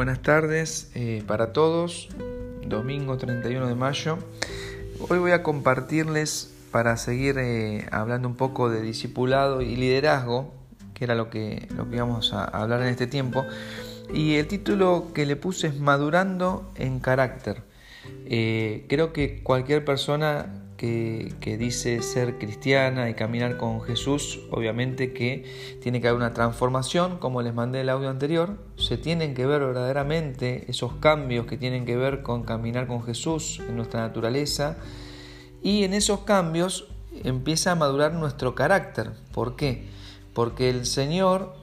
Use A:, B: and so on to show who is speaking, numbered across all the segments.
A: Buenas tardes eh, para todos, domingo 31 de mayo. Hoy voy a compartirles para seguir eh, hablando un poco de discipulado y liderazgo, que era lo que, lo que íbamos a hablar en este tiempo. Y el título que le puse es Madurando en carácter. Eh, creo que cualquier persona que, dice ser cristiana y caminar con Jesús, obviamente que tiene que haber una transformación, como les mandé el audio anterior, se tienen que ver verdaderamente esos cambios que tienen que ver con caminar con Jesús en nuestra naturaleza, y en esos cambios empieza a madurar nuestro carácter. ¿Por qué? Porque el Señor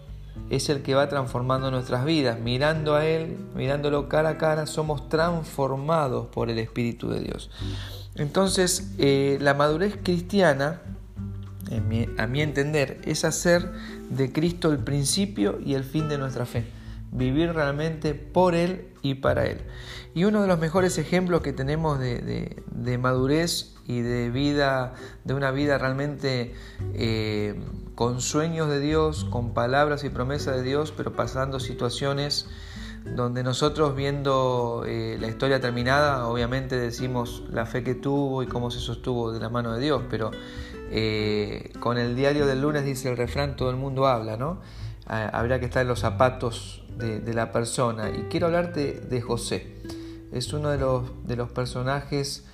A: es el que va transformando nuestras vidas. Mirando a Él, mirándolo cara a cara, somos transformados por el Espíritu de Dios. Entonces, eh, la madurez cristiana, a mi entender, es hacer de Cristo el principio y el fin de nuestra fe. Vivir realmente por Él y para Él. Y uno de los mejores ejemplos que tenemos de, madurez y de vida, de una vida realmente eh, con sueños de Dios, con palabras y promesas de Dios, pero pasando situaciones donde nosotros viendo eh, la historia terminada, obviamente decimos la fe que tuvo y cómo se sostuvo de la mano de Dios, pero eh, con el diario del lunes dice el refrán, todo el mundo habla, ¿no? Ah, habría que estar en los zapatos de, la persona. Y quiero hablarte de José. Es uno de los, de los personajes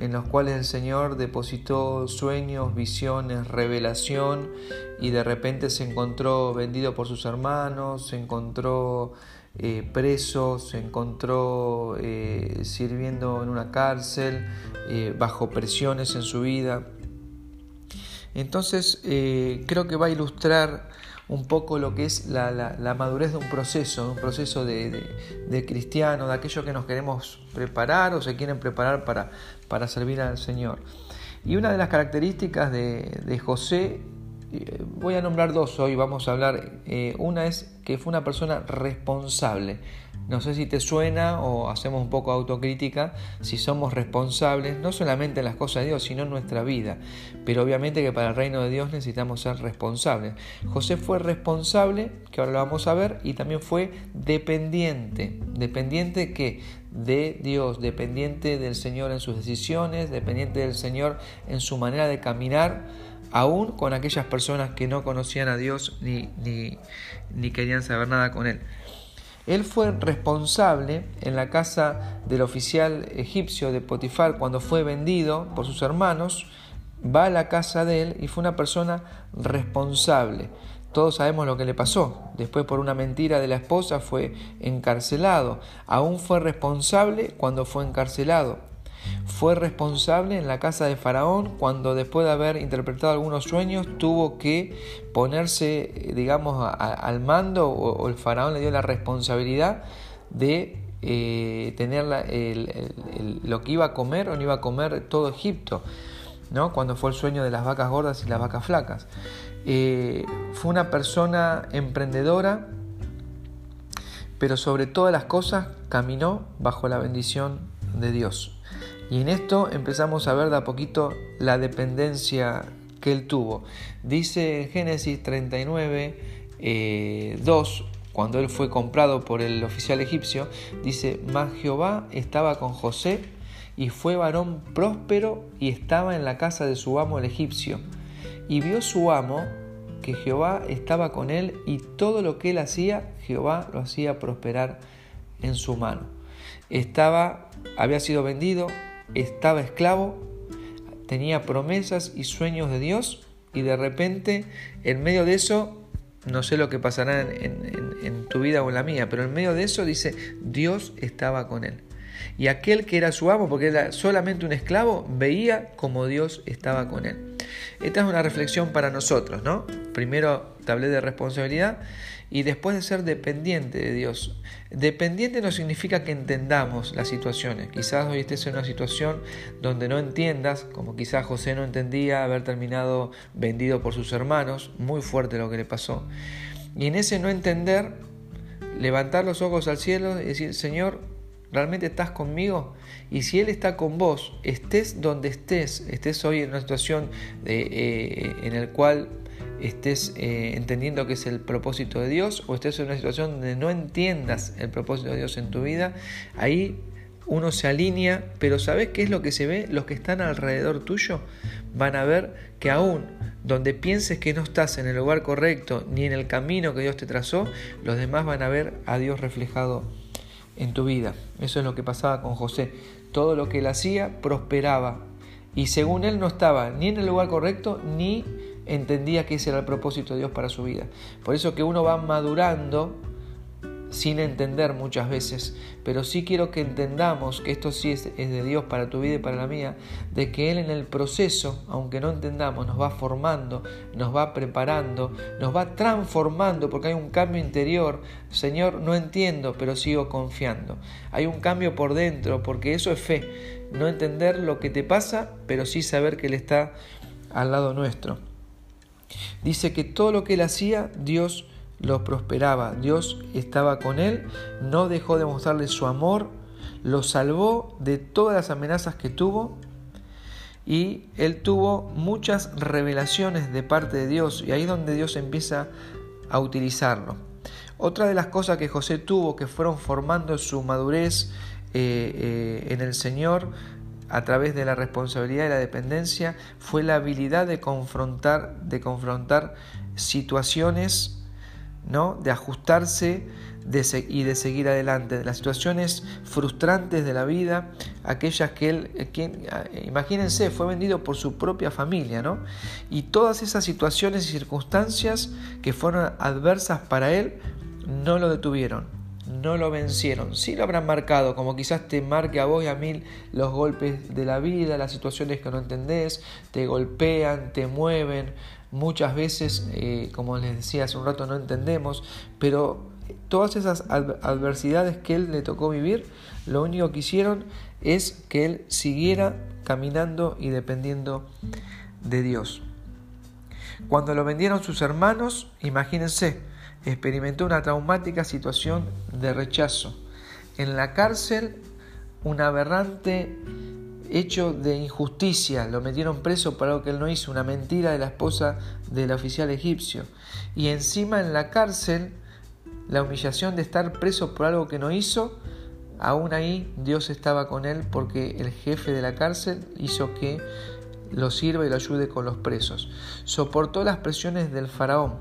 A: en los cuales el Señor depositó sueños, visiones, revelación y de repente se encontró vendido por sus hermanos, se encontró eh, preso, se encontró eh, sirviendo en una cárcel, eh, bajo presiones en su vida. Entonces creo que va a ilustrar un poco lo que es la, madurez de un proceso, de un proceso de, cristiano, de aquellos que nos queremos preparar o se quieren preparar para, para servir al Señor. Y una de las características de, José voy a nombrar dos hoy, vamos a hablar. Eh, una es que fue una persona responsable. No sé si te suena o hacemos un poco autocrítica si somos responsables, no solamente en las cosas de Dios, sino en nuestra vida. Pero obviamente que para el reino de Dios necesitamos ser responsables. José fue responsable, que ahora lo vamos a ver, y también fue dependiente. ¿Dependiente que De Dios, dependiente del Señor en sus decisiones, dependiente del Señor en su manera de caminar aún con aquellas personas que no conocían a Dios ni, ni, querían saber nada con Él. Él fue responsable en la casa del oficial egipcio de Potifar cuando fue vendido por sus hermanos, va a la casa de él y fue una persona responsable. Todos sabemos lo que le pasó. Después por una mentira de la esposa fue encarcelado. Aún fue responsable cuando fue encarcelado. Fue responsable en la casa de Faraón cuando después de haber interpretado algunos sueños tuvo que ponerse, digamos, al mando o, el Faraón le dio la responsabilidad de eh, tener lo que iba a comer o no iba a comer todo Egipto, ¿no? cuando fue el sueño de las vacas gordas y las vacas flacas. Eh, fue una persona emprendedora, pero sobre todas las cosas caminó bajo la bendición de Dios. Y en esto empezamos a ver de a poquito la dependencia que él tuvo. Dice en Génesis 39, 2, eh, cuando él fue comprado por el oficial egipcio, dice, mas Jehová estaba con José y fue varón próspero y estaba en la casa de su amo el egipcio. Y vio su amo que Jehová estaba con él y todo lo que él hacía, Jehová lo hacía prosperar en su mano. Estaba, había sido vendido, estaba esclavo, tenía promesas y sueños de Dios y de repente en medio de eso, no sé lo que pasará en, tu vida o en la mía, pero en medio de eso dice, Dios estaba con él. Y aquel que era su amo, porque era solamente un esclavo, veía como Dios estaba con él. Esta es una reflexión para nosotros, ¿no? Primero hablé de responsabilidad y después de ser dependiente de Dios. Dependiente no significa que entendamos las situaciones. Quizás hoy estés en una situación donde no entiendas, como quizás José no entendía haber terminado vendido por sus hermanos, muy fuerte lo que le pasó. Y en ese no entender, levantar los ojos al cielo y decir, Señor, ¿realmente estás conmigo? Y si Él está con vos, estés donde estés, estés hoy en una situación eh, en la cual estés eh, entendiendo que es el propósito de Dios o estés en una situación donde no entiendas el propósito de Dios en tu vida, ahí uno se alinea, pero ¿sabes qué es lo que se ve? Los que están alrededor tuyo van a ver que aún donde pienses que no estás en el lugar correcto ni en el camino que Dios te trazó, los demás van a ver a Dios reflejado en tu vida. Eso es lo que pasaba con José. Todo lo que él hacía prosperaba y según él no estaba ni en el lugar correcto ni entendía que ese era el propósito de Dios para su vida. Por eso que uno va madurando sin entender muchas veces, pero sí quiero que entendamos que esto sí es, de Dios para tu vida y para la mía, de que Él en el proceso, aunque no entendamos, nos va formando, nos va preparando, nos va transformando, porque hay un cambio interior. Señor, no entiendo, pero sigo confiando. Hay un cambio por dentro, porque eso es fe. No entender lo que te pasa, pero sí saber que Él está al lado nuestro. Dice que todo lo que Él hacía, Dios lo prosperaba. Dios estaba con él, no dejó de mostrarle su amor, lo salvó de todas las amenazas que tuvo y él tuvo muchas revelaciones de parte de Dios y ahí es donde Dios empieza a utilizarlo. Otra de las cosas que José tuvo que fueron formando su madurez eh, eh, en el Señor a través de la responsabilidad y la dependencia fue la habilidad de confrontar, de confrontar situaciones ¿no? de ajustarse y de seguir adelante, de las situaciones frustrantes de la vida, aquellas que él, eh, eh, imagínense, fue vendido por su propia familia, ¿no? Y todas esas situaciones y circunstancias que fueron adversas para él, no lo detuvieron, no lo vencieron. Sí lo habrán marcado, como quizás te marque a vos y a mí los golpes de la vida, las situaciones que no entendés, te golpean, te mueven, muchas veces, eh, como les decía hace un rato, no entendemos, pero todas esas adversidades que él le tocó vivir, lo único que hicieron es que él siguiera caminando y dependiendo de Dios. Cuando lo vendieron sus hermanos, imagínense, experimentó una traumática situación de rechazo. En la cárcel, un aberrante hecho de injusticia, lo metieron preso por algo que él no hizo, una mentira de la esposa del oficial egipcio. Y encima en la cárcel, la humillación de estar preso por algo que no hizo, aún ahí Dios estaba con él porque el jefe de la cárcel hizo que lo sirva y lo ayude con los presos. Soportó las presiones del faraón,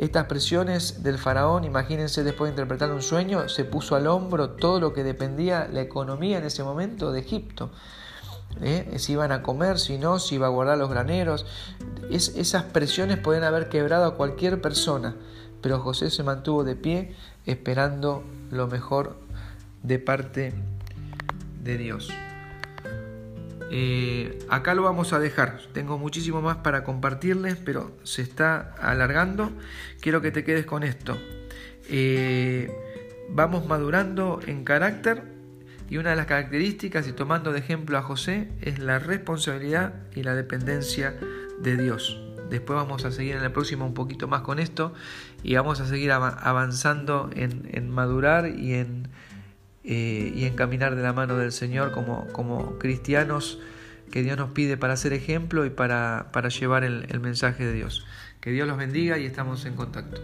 A: estas presiones del faraón, imagínense después de interpretar un sueño, se puso al hombro todo lo que dependía la economía en ese momento de Egipto. ¿Eh? Si iban a comer, si no, si iba a guardar los graneros. esas presiones pueden haber quebrado a cualquier persona, pero José se mantuvo de pie esperando lo mejor de parte de Dios. Eh, acá lo vamos a dejar. Tengo muchísimo más para compartirles, pero se está alargando. Quiero que te quedes con esto. Eh, vamos madurando en carácter y una de las características, y tomando de ejemplo a José, es la responsabilidad y la dependencia de Dios. Después vamos a seguir en el próximo un poquito más con esto y vamos a seguir avanzando en madurar y en eh, y encaminar de la mano del Señor como, como cristianos que Dios nos pide para ser ejemplo y para, para llevar el, el mensaje de Dios. Que Dios los bendiga y estamos en contacto.